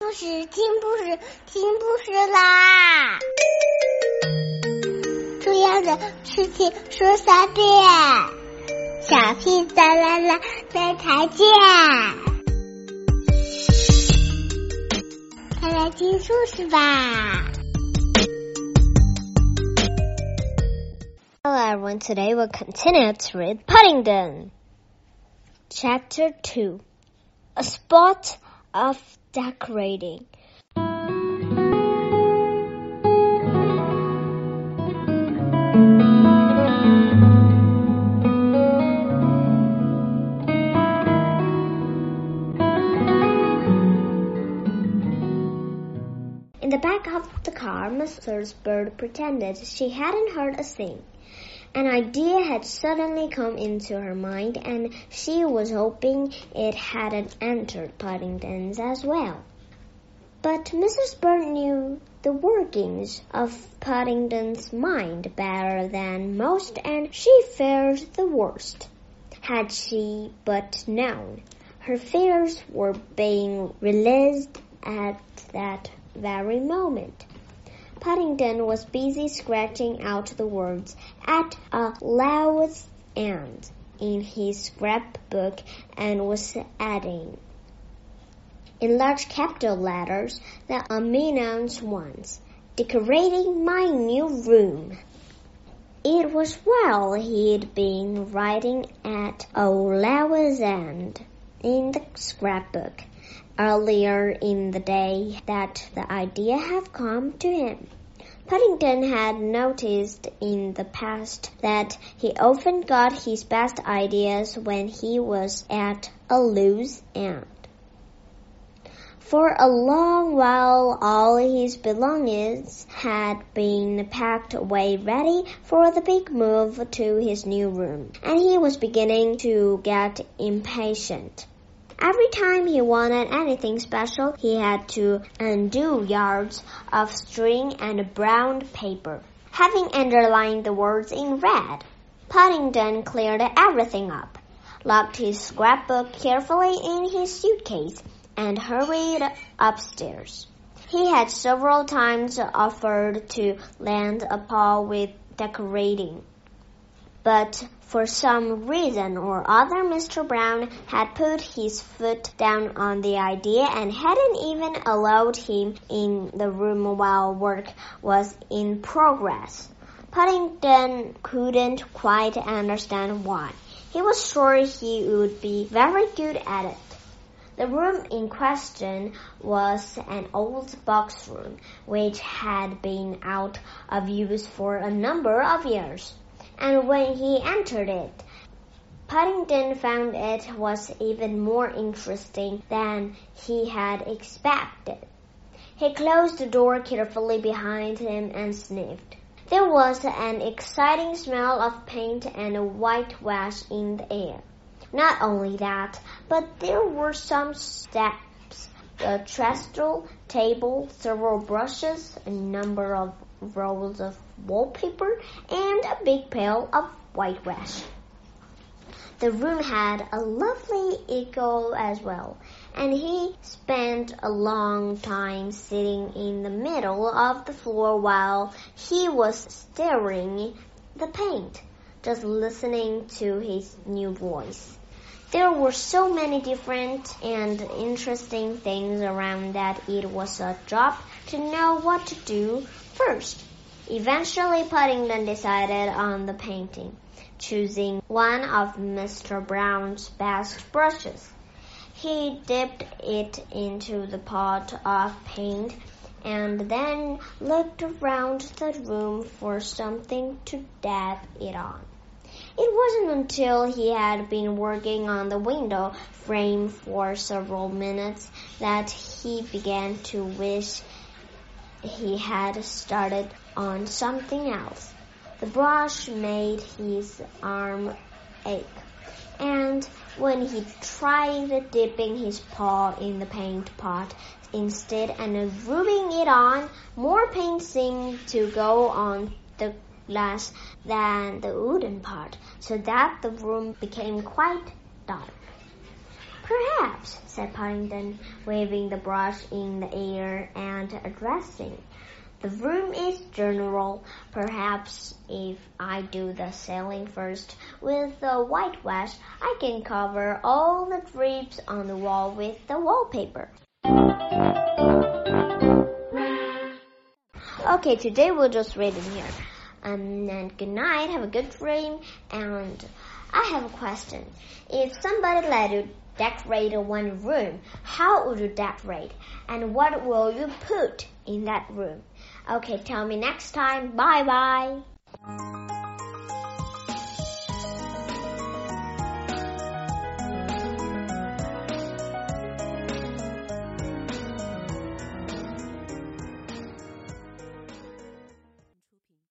故事听故事听故事啦！重要的事情说三遍，小屁哒啦啦，明天见！快来听故事吧！Hello everyone, today we'll continue to read Paddington. Chapter 2 A Spot of decorating. In the back of the car, Mrs. Bird pretended she hadn't heard a thing. An idea had suddenly come into her mind, and she was hoping it hadn't entered Paddington's as well. But Mrs. Bird knew the workings of Paddington's mind better than most, and she feared the worst. Had she but known, her fears were being realized at that very moment. Paddington was busy scratching out the words at a Low's end in his scrapbook and was adding in large capital letters the ominous ones, decorating my new room. It was while he'd been writing at a Low's End in the scrapbook earlier in the day that the idea had come to him. Paddington had noticed in the past that he often got his best ideas when he was at a loose end. For a long while, all his belongings had been packed away ready for the big move to his new room, and he was beginning to get impatient. Every time he wanted anything special, he had to undo yards of string and brown paper. Having underlined the words in red, Paddington cleared everything up, locked his scrapbook carefully in his suitcase, and hurried upstairs. He had several times offered to lend a paw with decorating, but for some reason or other, Mr. Brown had put his foot down on the idea and hadn't even allowed him in the room while work was in progress. Paddington couldn't quite understand why. He was sure he would be very good at it. The room in question was an old box room which had been out of use for a number of years and when he entered it, Paddington found it was even more interesting than he had expected. He closed the door carefully behind him and sniffed. There was an exciting smell of paint and whitewash in the air. Not only that, but there were some steps, a trestle table, several brushes, a number of rolls of wallpaper, and a big pail of whitewash. The room had a lovely echo as well, and he spent a long time sitting in the middle of the floor while he was stirring the paint, just listening to his new voice. There were so many different and interesting things around that it was a job to know what to do first. Eventually, Paddington decided on the painting, choosing one of Mr. Brown's best brushes. He dipped it into the pot of paint and then looked around the room for something to dab it on. It wasn't until he had been working on the window frame for several minutes that he began to wish he had started on something else. The brush made his arm ache, and when he tried dipping his paw in the paint pot instead and rubbing it on, more paint seemed to go on the glass than the wooden part, so that the room became quite dark. Perhaps, said Paddington, waving the brush in the air and addressing. The room is general. Perhaps if I do the ceiling first with the whitewash, I can cover all the drips on the wall with the wallpaper. Okay, today we'll just read it here. Um, and good night. Have a good dream. And I have a question. If somebody let you decorate one room, how would you decorate? And what will you put in that room? Okay, tell me next time. Bye bye.